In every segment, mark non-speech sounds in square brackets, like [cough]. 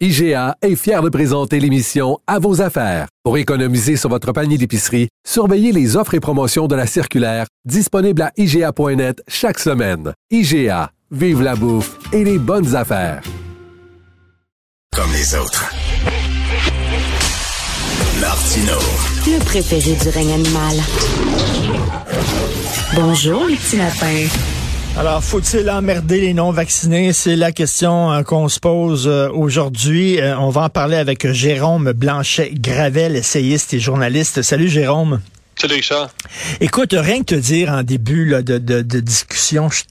IGA est fier de présenter l'émission À vos affaires. Pour économiser sur votre panier d'épicerie, surveillez les offres et promotions de la circulaire disponible à IGA.net chaque semaine. IGA, vive la bouffe et les bonnes affaires. Comme les autres. Martino. Le préféré du règne animal. Bonjour, les petits lapins. Alors, faut-il emmerder les non-vaccinés? C'est la question euh, qu'on se pose euh, aujourd'hui. Euh, on va en parler avec Jérôme Blanchet-Gravel, essayiste et journaliste. Salut Jérôme. Salut Richard. Écoute, rien que te dire en début là, de, de, de discussion, je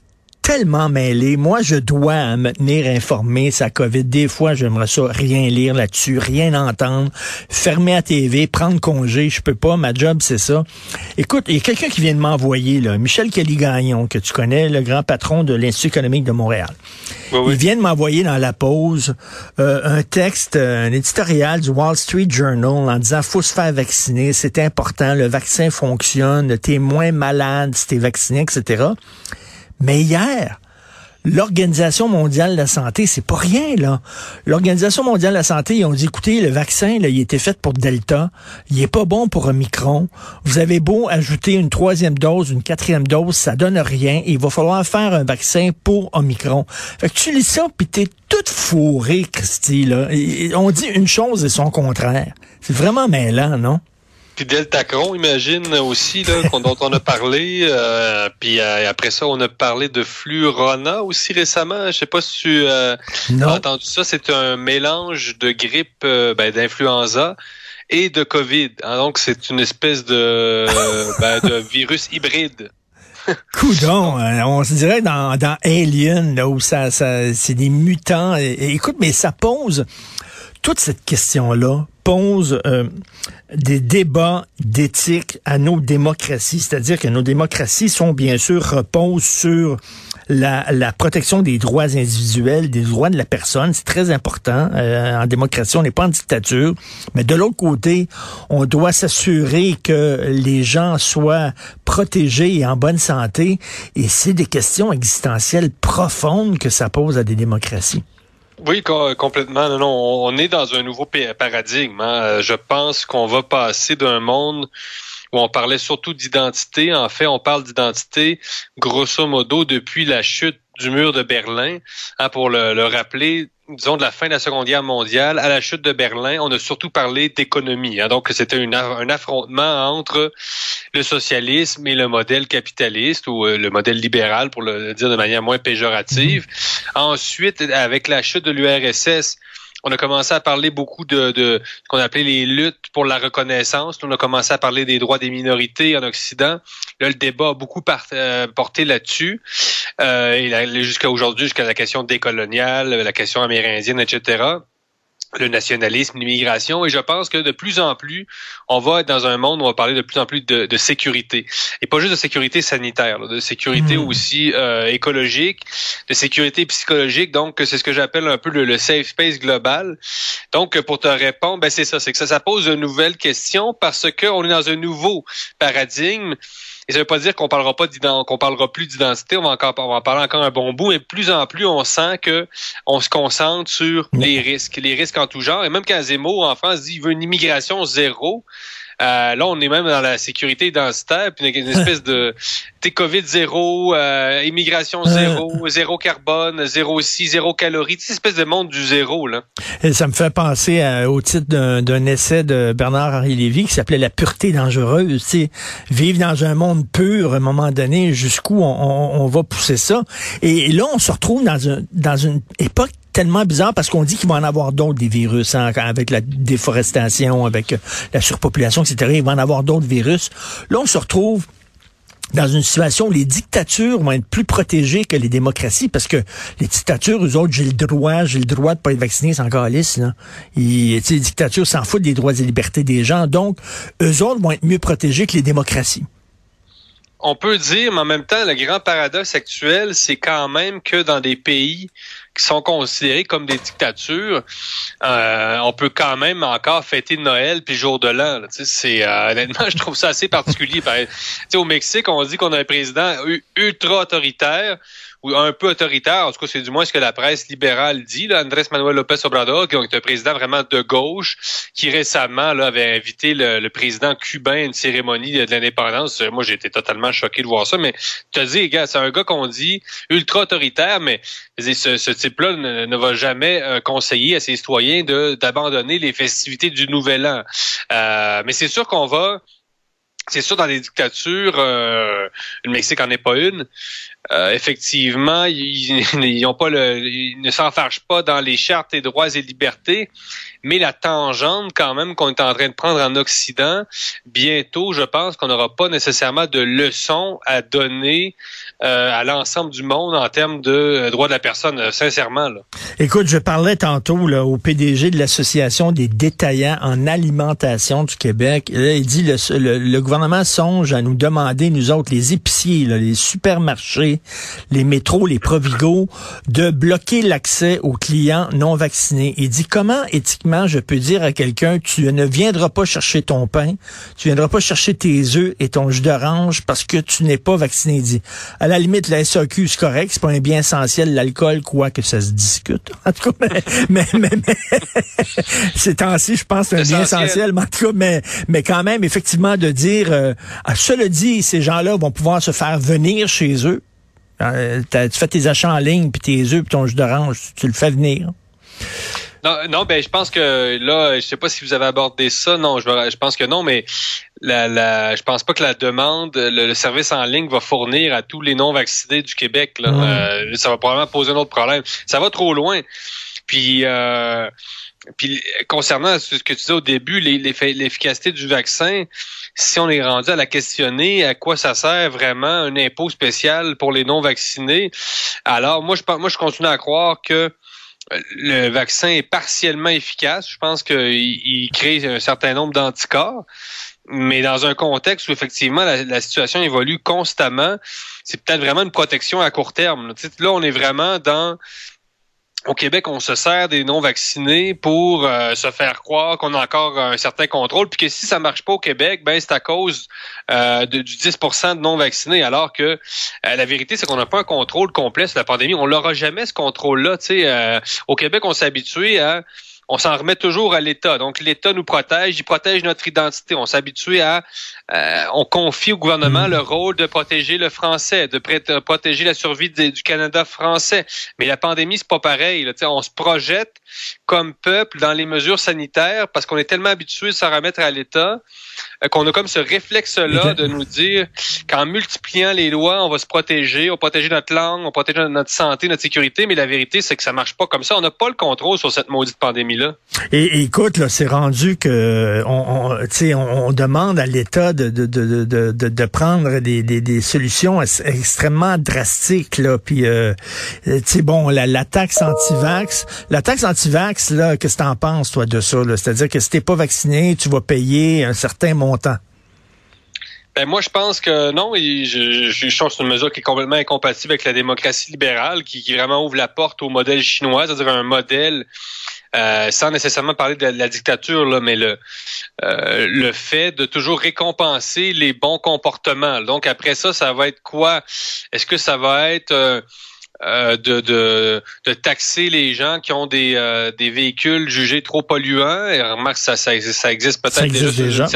tellement mêlé. Moi, je dois me tenir informé sa COVID. Des fois, j'aimerais ça rien lire là-dessus, rien entendre, fermer la TV, prendre congé. Je peux pas. Ma job, c'est ça. Écoute, il y a quelqu'un qui vient de m'envoyer, là, Michel Kelly-Gagnon, que tu connais, le grand patron de l'Institut économique de Montréal. Oui, oui. Il vient de m'envoyer dans la pause euh, un texte, un éditorial du Wall Street Journal en disant faut se faire vacciner, c'est important, le vaccin fonctionne, t'es moins malade si t'es vacciné, etc. Mais hier, l'Organisation mondiale de la santé, c'est pas rien, là. L'Organisation mondiale de la santé, ils ont dit, écoutez, le vaccin, là, il était fait pour Delta. Il est pas bon pour Omicron. Vous avez beau ajouter une troisième dose, une quatrième dose, ça donne rien. Il va falloir faire un vaccin pour Omicron. Fait que tu lis ça, puis t'es toute fourrée, Christy, là. Et- on dit une chose et son contraire. C'est vraiment mêlant, non? Puis Deltacron, imagine aussi, là, qu'on- dont on a parlé. euh, puis euh, après ça, on a parlé de Flurona aussi récemment. Je sais pas si tu euh, as entendu ça. C'est un mélange de grippe, euh, ben, d'influenza et de COVID. hein. donc, c'est une espèce de, ben, de virus hybride. Coudon, euh, on se dirait dans, dans Alien, là, où ça, ça c'est des mutants. Écoute, mais ça pose toute cette question-là pose euh, des débats d'éthique à nos démocraties. C'est-à-dire que nos démocraties sont bien sûr reposent sur la, protection des droits individuels, des droits de la personne. C'est très important. Euh, en démocratie, on n'est pas en dictature. Mais de l'autre côté, on doit s'assurer que les gens soient protégés et en bonne santé. Et c'est des questions existentielles profondes que ça pose à des démocraties. Oui, co- complètement. Non, non, on est dans un nouveau pa- paradigme. hein. Euh, Je pense qu'on va passer d'un monde où on parlait surtout d'identité. En fait, on parle d'identité grosso modo depuis la chute du mur de Berlin. Hein, pour le rappeler, disons de la fin de la Seconde Guerre mondiale à la chute de Berlin, on a surtout parlé d'économie. hein. Donc, c'était un affrontement entre le socialisme et le modèle capitaliste ou euh, le modèle libéral, pour le dire de manière moins péjorative. Ensuite, avec la chute de l'URSS, on a commencé à parler beaucoup de, de ce qu'on appelait les luttes pour la reconnaissance. On a commencé à parler des droits des minorités en Occident. Là, le débat a beaucoup euh, porté là-dessus. Euh, jusqu'à aujourd'hui, jusqu'à la question décoloniale, la question amérindienne, etc le nationalisme, l'immigration, et je pense que de plus en plus, on va être dans un monde où on va parler de plus en plus de, de sécurité. Et pas juste de sécurité sanitaire, là, de sécurité Mhm. aussi euh, écologique, de sécurité psychologique. Donc, c'est ce que j'appelle un peu le, le safe space global. Donc, pour te répondre, ben c'est ça, c'est que ça, ça pose de nouvelles questions parce que on est dans un nouveau paradigme. Et ça veut pas dire qu'on parlera pas d'ident- qu'on parlera plus d'identité, on va encore on va en parler encore un bon bout, mais de plus en plus on sent que on se concentre sur les risques, les risques en tout genre. Et même quand Zemmour en France dit il veut une immigration zéro, euh, là on est même dans la sécurité identitaire, puis une espèce de t'es Covid zéro, euh, immigration zéro, zéro carbone, zéro ci, zéro calorie, cette espèce de monde du zéro là. Et ça me fait penser à- au titre d'un essai de Bernard-Henri Lévy qui s'appelait La pureté dangereuse. Tu sais, vivre dans un monde pur, à un moment donné, jusqu'où on, on- on va pousser ça. Et, là, on se retrouve dans, un, dans une époque tellement bizarre parce qu'on dit qu'il va en avoir d'autres des virus hein, avec la déforestation, avec euh, la surpopulation, etc. Il va en avoir d'autres virus. Là, on se retrouve dans une situation où les dictatures vont être plus protégées que les démocraties, parce que les dictatures, eux autres, j'ai le droit, j'ai le droit de pas être vacciné, c'est encore là. les dictatures s'en foutent des droits et libertés des gens, donc eux autres vont être mieux protégés que les démocraties on peut dire, mais en même temps, le grand paradoxe actuel, c'est quand même que dans des pays qui sont considérés comme des dictatures, euh, on peut quand même encore fêter Noël puis jour de l'an. C'est euh, [laughs] honnêtement, je trouve ça assez particulier. au Mexique, on dit qu'on a un président ultra autoritaire ou un peu autoritaire, en tout cas c'est du moins ce que la presse libérale dit, là, Andrés Manuel López Obrador, qui est un président vraiment de gauche, qui récemment là, avait invité le, président cubain à une cérémonie de l'indépendance. Moi, j'ai été totalement choqué de voir ça, mais tu as dit, gars, c'est un gars qu'on dit ultra autoritaire, mais ce, ce type-là ne, va jamais euh, conseiller à ses citoyens d'abandonner les festivités du Nouvel An. Euh, mais c'est sûr qu'on va c'est sûr, dans les dictatures, euh, le Mexique en est pas une. Euh, effectivement, ils, ils, ont pas le, ils ne s'enfargent pas dans les chartes et droits et libertés, mais la tangente quand même qu'on est en train de prendre en Occident, bientôt, je pense qu'on n'aura pas nécessairement de leçons à donner euh, à l'ensemble du monde en termes de euh, droits de la personne, euh, sincèrement. Là. Écoute, je parlais tantôt là, au PDG de l'Association des détaillants en alimentation du Québec. il dit le, le, gouvernement songe à nous demander, nous autres, les épiciers, les supermarchés, les métros, les Provigo, de bloquer l'accès aux clients non vaccinés. Il dit comment éthiquement je peux dire à quelqu'un tu ne viendras pas chercher ton pain, tu viendras pas chercher tes œufs et ton jus d'orange parce que tu n'es pas vacciné? Il dit à la limite, la SAQ, c'est correct, c'est pas un bien essentiel, l'alcool, quoi que ça se discute. En tout cas, mais, mais, mais, [laughs] c'est ainsi, je pense, c'est un bien essentiel, mais en tout cas, mais, mais quand même, effectivement, de dire, euh, cela dit, ces gens-là vont pouvoir se faire venir chez eux. Euh, tu fais tes achats en ligne, puis tes œufs, puis ton jus d'orange, tu le fais venir. Non, non, ben je pense que là, je sais pas si vous avez abordé ça. Non, je, je pense que non, mais la, la, je pense pas que la demande, le, service en ligne va fournir à tous les non vaccinés du Québec. Là. Euh, ça va probablement poser un autre problème. Ça va trop loin. Puis, euh, puis concernant ce que tu disais au début, l'efficacité du vaccin, si on est rendu à la questionner, à quoi ça sert vraiment un impôt spécial pour les non vaccinés Alors moi, je moi je continue à croire que le vaccin est partiellement efficace. Je pense qu'il crée un certain nombre d'anticorps. Mais dans un contexte où effectivement la, situation évolue constamment, c'est peut-être vraiment une protection à court terme. Là, on est vraiment dans au Québec, on se sert des non-vaccinés pour euh, se faire croire qu'on a encore un certain contrôle, puis que si ça marche pas au Québec, ben c'est à cause euh, du 10% de non-vaccinés, alors que euh, la vérité, c'est qu'on n'a pas un contrôle complet sur la pandémie. On l'aura jamais, ce contrôle-là. au Québec, on s'est habitué à on s'en remet toujours à l'État. Donc l'État nous protège, il protège notre identité. On s'habitue à, euh, on confie au gouvernement mm. le rôle de protéger le français, de protéger la survie du Canada français. Mais la pandémie c'est pas pareil. Là. On se projette comme peuple dans les mesures sanitaires parce qu'on est tellement habitué de s'en remettre à l'État euh, qu'on a comme ce réflexe-là de nous dire qu'en multipliant les lois, on va se protéger, on va protéger notre langue, on va protéger notre santé, notre sécurité, mais la vérité, c'est que ça marche pas comme ça. On n'a pas le contrôle sur cette maudite pandémie-là. Et, écoute, là, c'est rendu que on, on, on demande à l'État de, de, de, de, de, prendre des, des, des solutions extrêmement drastiques. Là. Puis, euh, tu sais, bon, la, la taxe anti-vax, la taxe anti-vax, là, qu'est-ce que t'en penses, toi, de ça? C'est-à-dire que si t'es pas vacciné, tu vas payer un certain montant. Ben moi, je pense que non. Je, je, je c'est une mesure qui est complètement incompatible avec la démocratie libérale, qui, vraiment ouvre la porte au modèle chinois, c'est-à-dire un modèle euh, sans nécessairement parler de la, dictature, mais le, euh, le fait de toujours récompenser les bons comportements. Donc après ça, ça va être quoi? Est-ce que ça va être euh, de, de, de, taxer les gens qui ont des, des véhicules jugés trop polluants? Et remarque, ça, ça, ça existe peut-être déjà.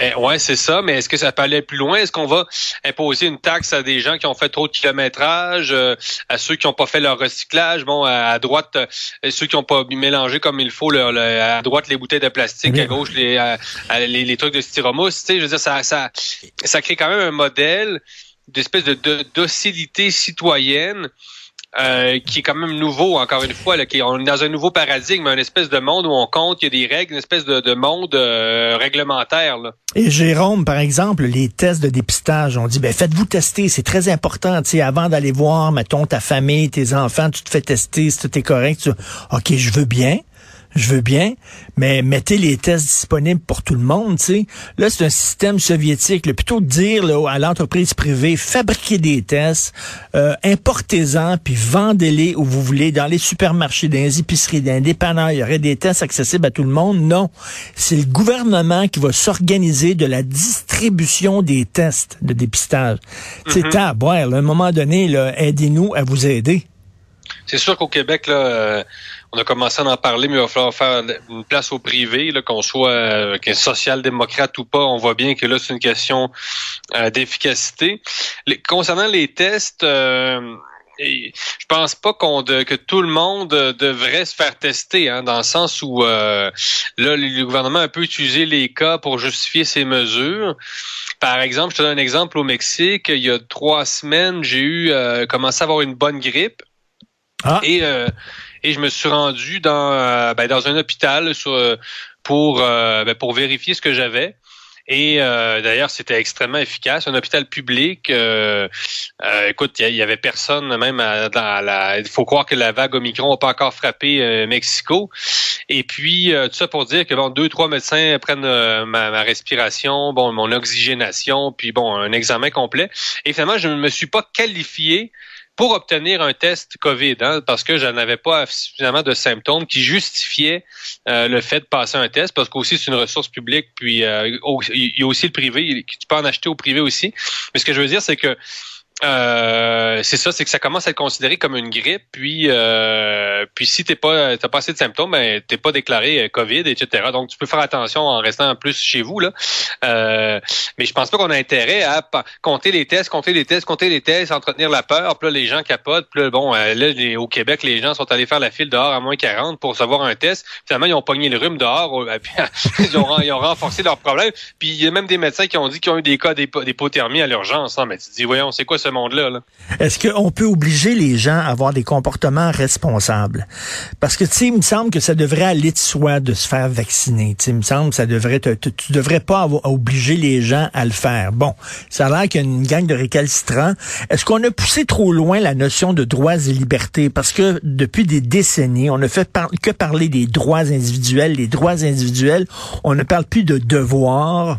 Eh, ouais, c'est ça, mais est-ce que ça peut aller plus loin? Est-ce qu'on va imposer une taxe à des gens qui ont fait trop de kilométrage, euh, à ceux qui n'ont pas fait leur recyclage, bon, à, droite, euh, ceux qui n'ont pas mélangé comme il faut, à droite les bouteilles de plastique, à gauche les, les, les, trucs de styromousse, tu sais, je veux dire, ça, ça, ça crée quand même un modèle d'espèce de, docilité citoyenne euh, qui est quand même nouveau, encore une fois. Là, qui, est dans un nouveau paradigme, une espèce de monde où on compte, il y a des règles, une espèce de, de monde euh, réglementaire. Là. Et Jérôme, par exemple, les tests de dépistage, on dit, ben faites-vous tester, c'est très important. Tu avant d'aller voir, mettons, ta famille, tes enfants, tu te fais tester, si tout est correct. Tu... OK, je veux bien je veux bien, mais mettez les tests disponibles pour tout le monde, tu sais. Là, c'est un système soviétique. Là. Plutôt de dire là, à l'entreprise privée, fabriquez des tests, euh, importez-en, puis vendez-les où vous voulez, dans les supermarchés, dans les épiceries, dans les dépanneurs, il y aurait des tests accessibles à tout le monde. Non. C'est le gouvernement qui va s'organiser de la distribution des tests de dépistage. C'est mm-hmm. à boire. À un moment donné, aidez-nous à vous aider. C'est sûr qu'au Québec, là, euh, on a commencé à en parler, mais il va falloir faire une place au privé, qu'on soit euh, social-démocrate ou pas. On voit bien que là, c'est une question euh, d'efficacité. concernant les tests, euh, je pense pas qu'on que tout le monde devrait se faire tester, hein, dans le sens où là, le gouvernement a un peu utilisé les cas pour justifier ses mesures. Par exemple, je te donne un exemple au Mexique. Il y a trois semaines, j'ai eu commencé à avoir une bonne grippe. Ah. Et et je me suis rendu dans euh, ben, dans un hôpital sur, pour euh, ben, pour vérifier ce que j'avais. Et euh, d'ailleurs, c'était extrêmement efficace. Un hôpital public. écoute, il y, avait personne même dans la. Il faut croire que la vague Omicron n'a pas encore frappé Mexico. Et puis tout ça pour dire que bon, deux trois médecins prennent ma, ma, respiration, bon, mon oxygénation, puis bon, un examen complet. Et finalement, je ne me suis pas qualifié pour obtenir un test COVID, hein, parce que je n'avais pas suffisamment de symptômes qui justifiaient euh, le fait de passer un test, parce qu'aussi c'est une ressource publique, puis euh, il y a aussi le privé, tu peux en acheter au privé aussi. Mais ce que je veux dire, c'est que euh, c'est ça, c'est que ça commence à être considéré comme une grippe. Puis, euh, puis si t'es pas, t'as pas assez de symptômes, ben t'es pas déclaré euh, Covid, etc. Donc tu peux faire attention en restant plus chez vous là. Euh, mais je pense pas qu'on a intérêt à compter les tests, compter les tests, compter les tests, entretenir la peur. Puis là, les gens capotent. Puis là, bon, euh, là, au Québec, les gens sont allés faire la file dehors à moins 40 pour savoir un test. Finalement, ils ont pogné le rhume dehors. [laughs] Ils, ont, renforcé leur problème. Puis il y a même des médecins qui ont dit qu'ils ont eu des cas d'hypothermie à l'urgence. Hein. Mais tu te dis, voyons, c'est quoi ce monde-là. Est-ce qu'on peut obliger les gens à avoir des comportements responsables? Parce que, tu sais, il me semble que ça devrait aller de soi de se faire vacciner. Tu il me semble ça devrait te, tu devrais pas avoir, obliger les gens à le faire. Bon, ça a l'air qu'il y a une gang de récalcitrants. Est-ce qu'on a poussé trop loin la notion de droits et libertés? Parce que depuis des décennies, on ne fait que parler des droits individuels. Les droits individuels, on ne parle plus de devoirs.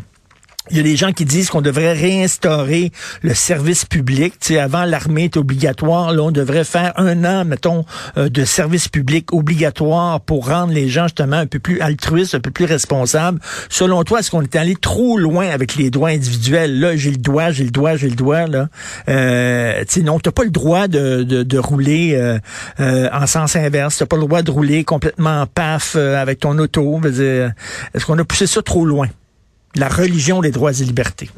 Il y a des gens qui disent qu'on devrait réinstaurer le service public. Tu sais, avant, l'armée était obligatoire. Là, on devrait faire un an, mettons, euh, de service public obligatoire pour rendre les gens, justement, un peu plus altruistes, un peu plus responsables. Selon toi, est-ce qu'on est allé trop loin avec les droits individuels? Là, j'ai le droit, j'ai le droit, j'ai le droit, là. Euh, tu sais, non, t'as pas le droit de, de, de rouler euh, euh en sens inverse. T'as pas le droit de rouler complètement paf euh, avec ton auto. Est-ce qu'on a poussé ça trop loin? La religion des droits et libertés.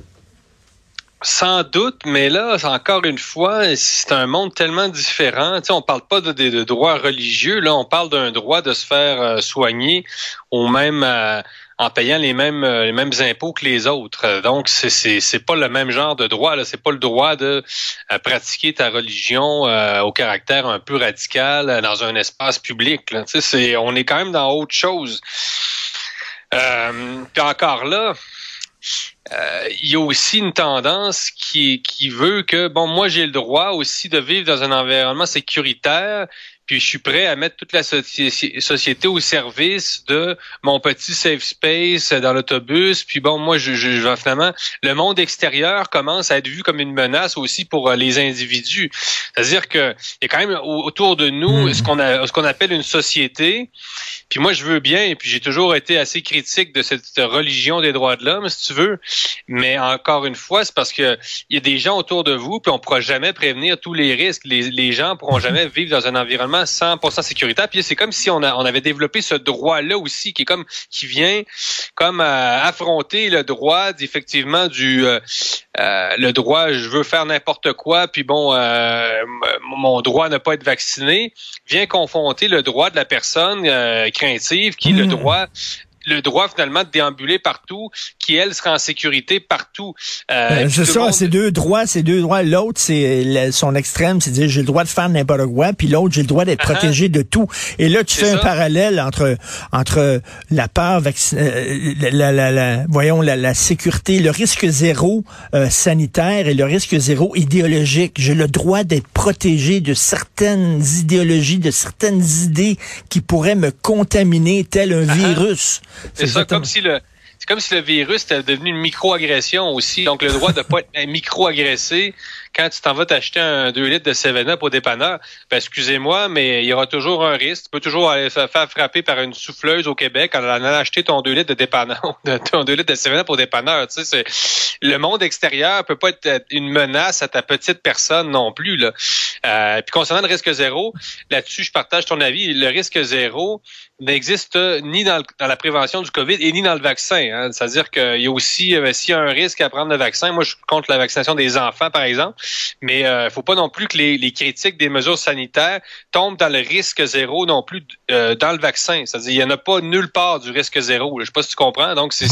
Sans doute, mais là, encore une fois, c'est un monde tellement différent. Tu sais, on parle pas de, droits religieux, là, on parle d'un droit de se faire euh, soigner même euh, en payant les mêmes euh, les mêmes impôts que les autres. Donc, c'est c'est pas le même genre de droit. Là, c'est pas le droit de pratiquer ta religion au caractère un peu radical dans un espace public. C'est on est quand même dans autre chose. Euh, puis encore là, euh, il y a aussi une tendance qui, qui veut que, bon, moi j'ai le droit aussi de vivre dans un environnement sécuritaire, puis je suis prêt à mettre toute la société au service de mon petit safe space dans l'autobus. Puis bon, moi, je, je, finalement, le monde extérieur commence à être vu comme une menace aussi pour euh, les individus. C'est-à-dire que il y a quand même autour de nous hmm. ce qu'on a, ce qu'on appelle une société. Puis moi, je veux bien, et puis j'ai toujours été assez critique de cette religion des droits de l'homme, si tu veux. Mais encore une fois, c'est parce que il y a des gens autour de vous, puis on pourra jamais prévenir tous les risques. Les, les gens pourront jamais [laughs] vivre dans un environnement 100% sécuritaire. Puis c'est comme si on, a, on avait développé ce droit-là aussi, qui est comme qui vient comme euh, affronter le droit effectivement du euh, euh, le droit, je veux faire n'importe quoi, puis bon, mon droit à ne pas être vacciné, vient confronter le droit de la personne craintive, qui le hmm. droit le droit finalement de déambuler partout, qui elle sera en sécurité partout. Euh, c'est ça, c'est deux droits, c'est deux droits. L'autre, c'est son extrême, c'est dire j'ai le droit de faire n'importe quoi, puis l'autre, j'ai le droit d'être uh-huh. protégé de tout. Et là, tu fais un parallèle entre entre la peur, euh, la, la, la, voyons la, la, sécurité, le risque zéro euh, sanitaire et le risque zéro idéologique. J'ai le droit d'être protégé de certaines idéologies, de certaines idées qui pourraient me contaminer, tel un uh-huh. virus. C'est ça, comme si le comme si le virus était devenu une micro-agression aussi. Donc, le droit de pas être micro-agressé quand tu t'en vas t'acheter un 2 litres de 7-Up au dépanneur, ben, excusez-moi, mais il y aura toujours un risque. Tu peux toujours aller faire frapper par une souffleuse au Québec en allant acheter ton 2 litres de dépanneur, [laughs] ton 2 litres de 7-Up au dépanneur. Tu sais, le monde extérieur peut pas être une menace à ta petite personne non plus. Là. Euh, puis concernant le risque zéro, là-dessus, je partage ton avis. Le risque zéro n'existe ni dans, la prévention du COVID et ni dans le vaccin. Hein. C'est-à-dire qu'il y a aussi, euh, s'il y a un risque à prendre le vaccin, moi je suis contre la vaccination des enfants, par exemple, mais il euh, faut pas non plus que les, les, critiques des mesures sanitaires tombent dans le risque zéro non plus euh, dans le vaccin. C'est-à-dire il y en a pas nulle part du risque zéro. Je sais pas si tu comprends. Donc c'est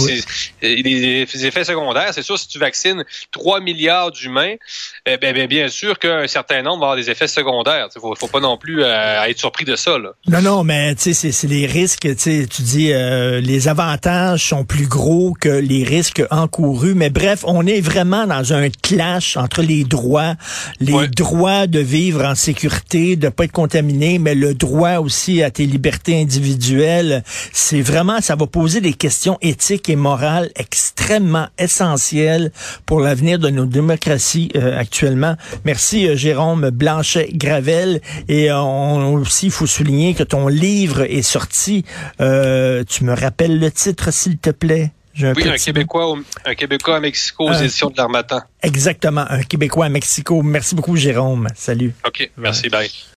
les, effets secondaires. C'est sûr si tu vaccines 3 milliards d'humains, eh ben, ben, bien sûr qu'un certain nombre va avoir des effets secondaires. Il faut, faut pas non plus être surpris de ça. Là. Non non, mais tu sais c'est les risques. Tu dis les avantages sont plus gros que les risques encourus. Mais bref, on est vraiment dans un clash entre les droits les droits de vivre en sécurité, de pas être contaminé, mais le droit aussi à tes libertés individuelles. C'est vraiment, ça va poser des questions éthiques et morales extrêmement essentielles pour l'avenir de nos démocraties euh, actuellement. Merci euh, Jérôme Blanchet-Gravel. Et euh, on, aussi, il faut souligner que ton livre est sorti. tu me rappelles le titre, s'il te plaît? Oui, un Québécois, un Québécois à Mexico aux éditions de l'Armatan. Exactement, un Québécois à Mexico. Merci beaucoup, Jérôme. Salut. OK, merci, bye.